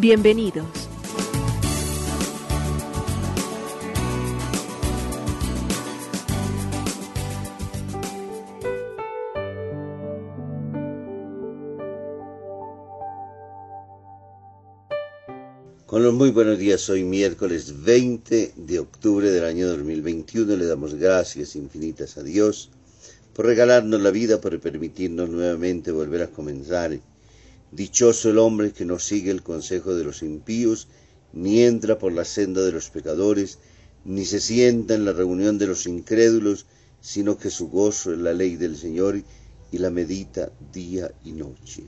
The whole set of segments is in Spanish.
Bienvenidos. Con los muy buenos días, hoy miércoles 20 de octubre del año 2021 le damos gracias infinitas a Dios por regalarnos la vida, por permitirnos nuevamente volver a comenzar. Dichoso el hombre que no sigue el consejo de los impíos, ni entra por la senda de los pecadores, ni se sienta en la reunión de los incrédulos, sino que su gozo es la ley del Señor y la medita día y noche.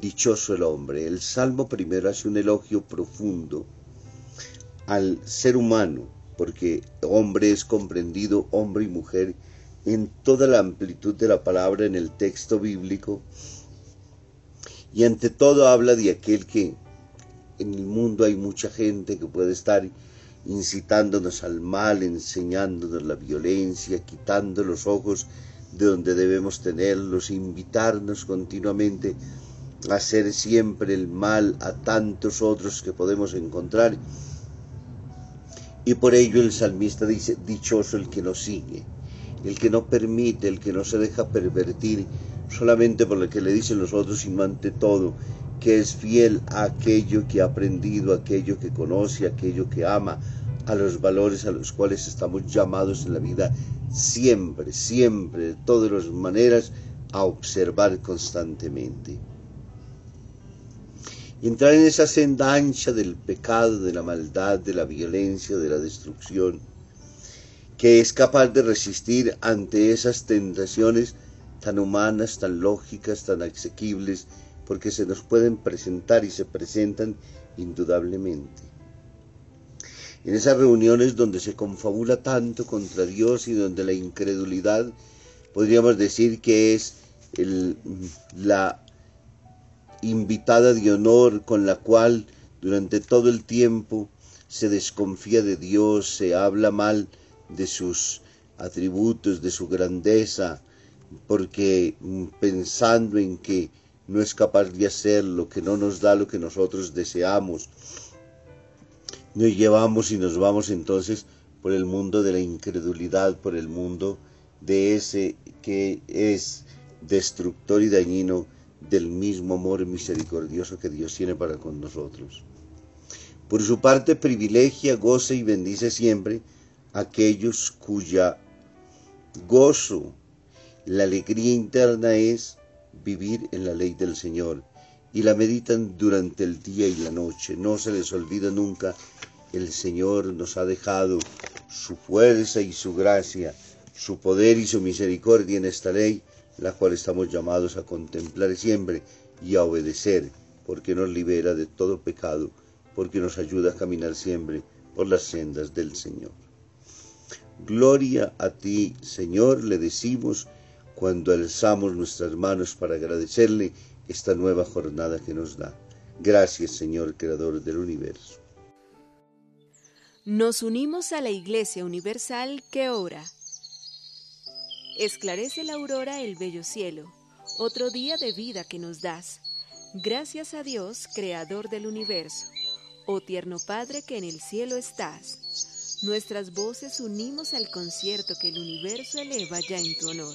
Dichoso el hombre. El Salmo primero hace un elogio profundo al ser humano, porque hombre es comprendido, hombre y mujer, en toda la amplitud de la palabra en el texto bíblico. Y ante todo habla de aquel que en el mundo hay mucha gente que puede estar incitándonos al mal, enseñándonos la violencia, quitando los ojos de donde debemos tenerlos, invitarnos continuamente hacer siempre el mal a tantos otros que podemos encontrar. Y por ello el salmista dice, dichoso el que nos sigue, el que no permite, el que no se deja pervertir solamente por lo que le dicen los otros, sino todo, que es fiel a aquello que ha aprendido, a aquello que conoce, a aquello que ama, a los valores a los cuales estamos llamados en la vida siempre, siempre, de todas las maneras, a observar constantemente. Entrar en esa senda ancha del pecado, de la maldad, de la violencia, de la destrucción, que es capaz de resistir ante esas tentaciones tan humanas, tan lógicas, tan asequibles, porque se nos pueden presentar y se presentan indudablemente. En esas reuniones donde se confabula tanto contra Dios y donde la incredulidad podríamos decir que es la invitada de honor con la cual durante todo el tiempo se desconfía de Dios, se habla mal de sus atributos, de su grandeza, porque mm, pensando en que no es capaz de hacer lo que no nos da lo que nosotros deseamos, nos llevamos y nos vamos entonces por el mundo de la incredulidad, por el mundo de ese que es destructor y dañino del mismo amor misericordioso que Dios tiene para con nosotros. Por su parte, privilegia, goza y bendice siempre aquellos cuya gozo, la alegría interna es vivir en la ley del Señor y la meditan durante el día y la noche. No se les olvida nunca, el Señor nos ha dejado su fuerza y su gracia, su poder y su misericordia en esta ley la cual estamos llamados a contemplar siempre y a obedecer, porque nos libera de todo pecado, porque nos ayuda a caminar siempre por las sendas del Señor. Gloria a ti, Señor, le decimos cuando alzamos nuestras manos para agradecerle esta nueva jornada que nos da. Gracias, Señor, Creador del universo. Nos unimos a la Iglesia Universal que ora Esclarece la aurora el bello cielo, otro día de vida que nos das. Gracias a Dios, Creador del universo, oh tierno Padre que en el cielo estás. Nuestras voces unimos al concierto que el universo eleva ya en tu honor.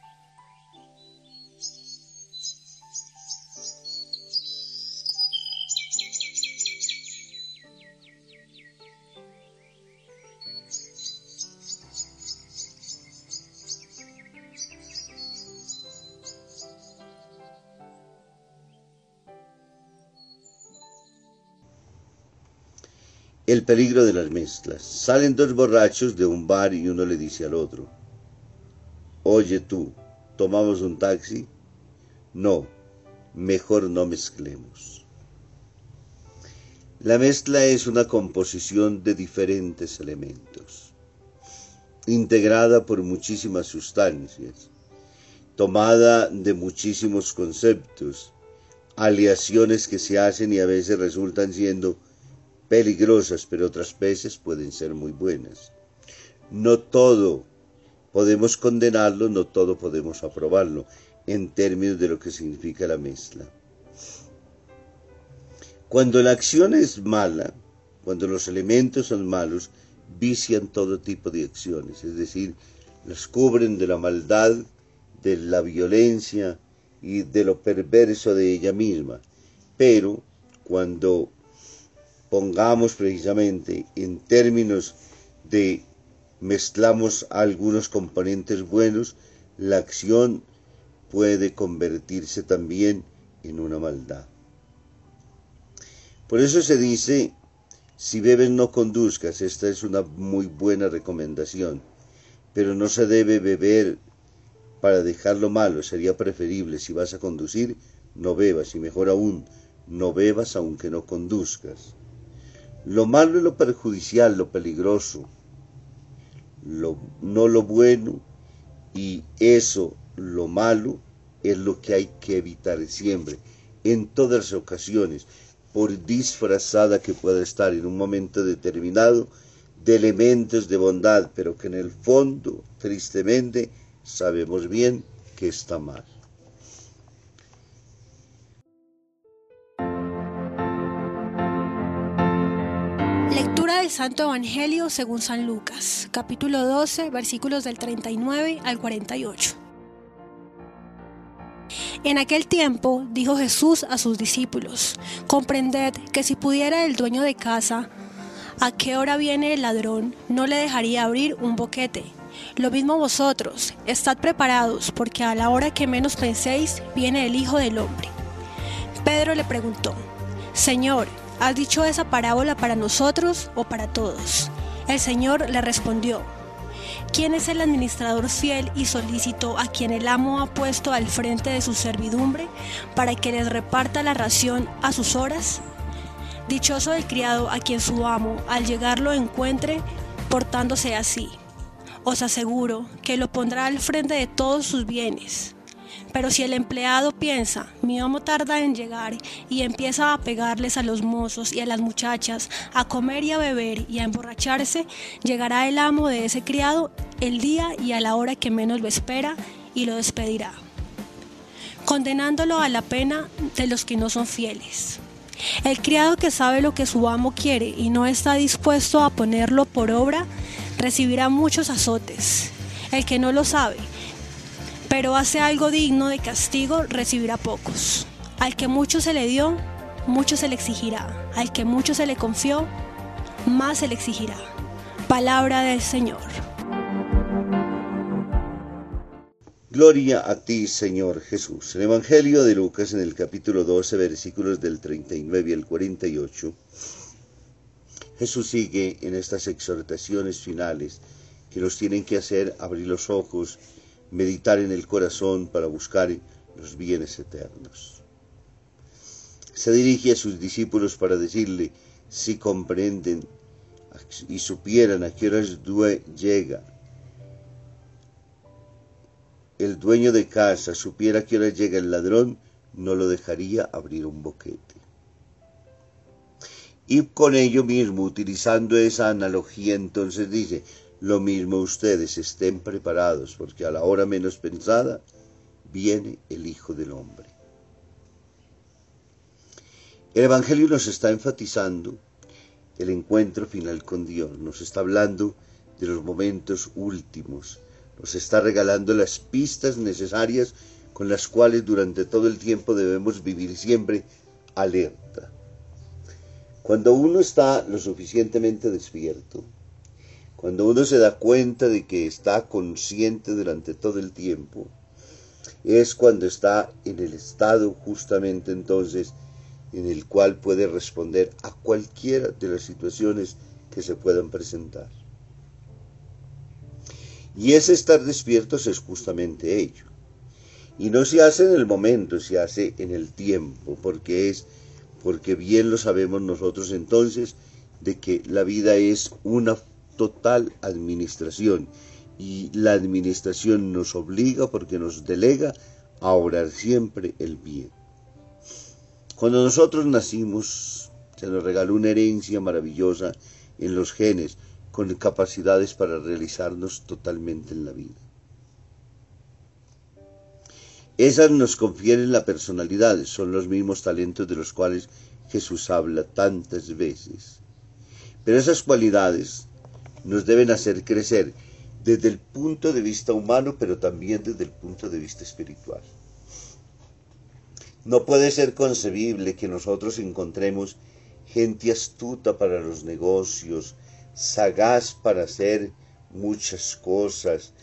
El peligro de las mezclas. Salen dos borrachos de un bar y uno le dice al otro, oye tú, ¿tomamos un taxi? No, mejor no mezclemos. La mezcla es una composición de diferentes elementos, integrada por muchísimas sustancias, tomada de muchísimos conceptos, aleaciones que se hacen y a veces resultan siendo peligrosas, pero otras veces pueden ser muy buenas. No todo podemos condenarlo, no todo podemos aprobarlo en términos de lo que significa la mezcla. Cuando la acción es mala, cuando los elementos son malos, vician todo tipo de acciones, es decir, las cubren de la maldad, de la violencia y de lo perverso de ella misma. Pero cuando pongamos precisamente en términos de mezclamos algunos componentes buenos, la acción puede convertirse también en una maldad. Por eso se dice, si bebes no conduzcas, esta es una muy buena recomendación, pero no se debe beber para dejarlo malo, sería preferible si vas a conducir, no bebas y mejor aún, no bebas aunque no conduzcas. Lo malo es lo perjudicial, lo peligroso, no lo bueno, y eso, lo malo, es lo que hay que evitar siempre, en todas las ocasiones, por disfrazada que pueda estar en un momento determinado de elementos de bondad, pero que en el fondo, tristemente, sabemos bien que está mal. Santo Evangelio según San Lucas, capítulo 12, versículos del 39 al 48. En aquel tiempo dijo Jesús a sus discípulos, comprended que si pudiera el dueño de casa, a qué hora viene el ladrón, no le dejaría abrir un boquete. Lo mismo vosotros, estad preparados, porque a la hora que menos penséis, viene el Hijo del Hombre. Pedro le preguntó, Señor, ¿Has dicho esa parábola para nosotros o para todos? El Señor le respondió, ¿quién es el administrador fiel y solícito a quien el amo ha puesto al frente de su servidumbre para que les reparta la ración a sus horas? Dichoso el criado a quien su amo al llegar lo encuentre portándose así. Os aseguro que lo pondrá al frente de todos sus bienes. Pero si el empleado piensa, mi amo tarda en llegar y empieza a pegarles a los mozos y a las muchachas, a comer y a beber y a emborracharse, llegará el amo de ese criado el día y a la hora que menos lo espera y lo despedirá, condenándolo a la pena de los que no son fieles. El criado que sabe lo que su amo quiere y no está dispuesto a ponerlo por obra, recibirá muchos azotes. El que no lo sabe, pero hace algo digno de castigo, recibirá pocos. Al que mucho se le dio, mucho se le exigirá. Al que mucho se le confió, más se le exigirá. Palabra del Señor. Gloria a ti, Señor Jesús. El Evangelio de Lucas en el capítulo 12, versículos del 39 al 48, Jesús sigue en estas exhortaciones finales que nos tienen que hacer abrir los ojos meditar en el corazón para buscar los bienes eternos. Se dirige a sus discípulos para decirle, si comprenden y supieran a qué horas llega el dueño de casa, supiera a qué hora llega el ladrón, no lo dejaría abrir un boquete. Y con ello mismo, utilizando esa analogía, entonces dice, lo mismo ustedes estén preparados, porque a la hora menos pensada viene el Hijo del Hombre. El Evangelio nos está enfatizando el encuentro final con Dios, nos está hablando de los momentos últimos, nos está regalando las pistas necesarias con las cuales durante todo el tiempo debemos vivir siempre alerta. Cuando uno está lo suficientemente despierto, cuando uno se da cuenta de que está consciente durante todo el tiempo, es cuando está en el estado justamente entonces en el cual puede responder a cualquiera de las situaciones que se puedan presentar. Y ese estar despiertos es justamente ello. Y no se hace en el momento, se hace en el tiempo, porque es, porque bien lo sabemos nosotros entonces, de que la vida es una total administración y la administración nos obliga porque nos delega a obrar siempre el bien. Cuando nosotros nacimos, se nos regaló una herencia maravillosa en los genes, con capacidades para realizarnos totalmente en la vida. Esas nos confieren la personalidad, son los mismos talentos de los cuales Jesús habla tantas veces. Pero esas cualidades nos deben hacer crecer desde el punto de vista humano, pero también desde el punto de vista espiritual. No puede ser concebible que nosotros encontremos gente astuta para los negocios, sagaz para hacer muchas cosas,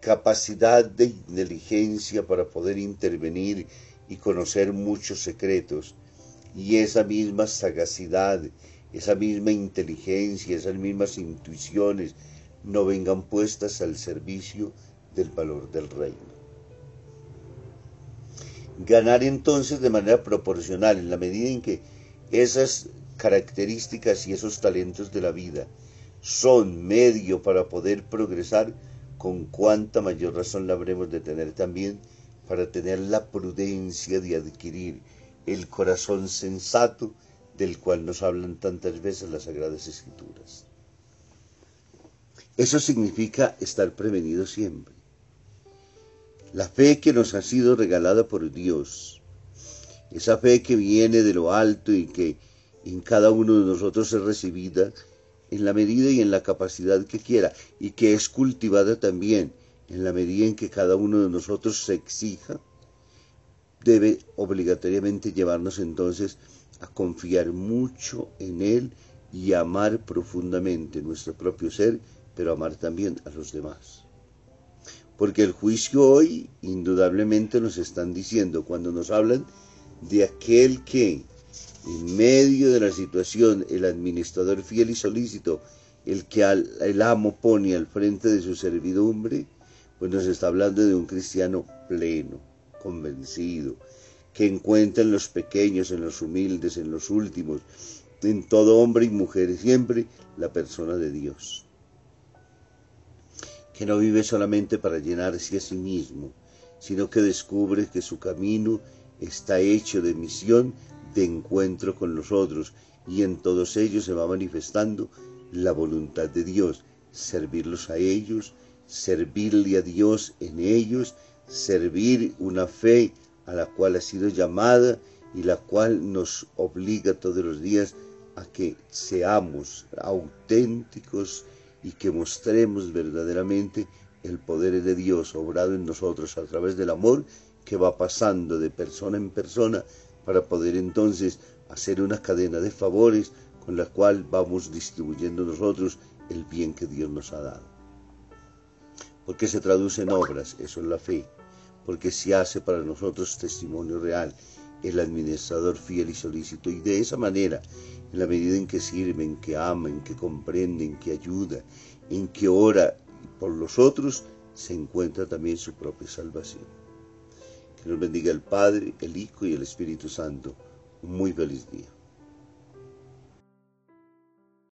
capacidad de inteligencia para poder intervenir y conocer muchos secretos. Y esa misma sagacidad, esa misma inteligencia, esas mismas intuiciones no vengan puestas al servicio del valor del reino. Ganar entonces de manera proporcional en la medida en que esas características y esos talentos de la vida son medio para poder progresar, con cuánta mayor razón la habremos de tener también para tener la prudencia de adquirir el corazón sensato del cual nos hablan tantas veces las Sagradas Escrituras. Eso significa estar prevenido siempre. La fe que nos ha sido regalada por Dios, esa fe que viene de lo alto y que en cada uno de nosotros es recibida en la medida y en la capacidad que quiera y que es cultivada también en la medida en que cada uno de nosotros se exija, debe obligatoriamente llevarnos entonces a confiar mucho en Él y amar profundamente nuestro propio ser, pero amar también a los demás. Porque el juicio hoy indudablemente nos están diciendo, cuando nos hablan de aquel que en medio de la situación, el administrador fiel y solícito, el que el amo pone al frente de su servidumbre, pues nos está hablando de un cristiano pleno, convencido, que encuentra en los pequeños, en los humildes, en los últimos, en todo hombre y mujer siempre la persona de Dios. Que no vive solamente para llenarse a sí mismo, sino que descubre que su camino está hecho de misión de encuentro con los otros y en todos ellos se va manifestando la voluntad de Dios, servirlos a ellos, servirle a Dios en ellos, servir una fe a la cual ha sido llamada y la cual nos obliga todos los días a que seamos auténticos y que mostremos verdaderamente el poder de Dios obrado en nosotros a través del amor que va pasando de persona en persona para poder entonces hacer una cadena de favores con la cual vamos distribuyendo nosotros el bien que Dios nos ha dado. Porque se traduce en obras, eso es la fe, porque se hace para nosotros testimonio real, el administrador fiel y solícito, y de esa manera, en la medida en que sirve, en que ama, en que comprende, en que ayuda, en que ora por los otros, se encuentra también su propia salvación. Que nos bendiga el Padre, el Hijo y el Espíritu Santo. Un muy feliz día.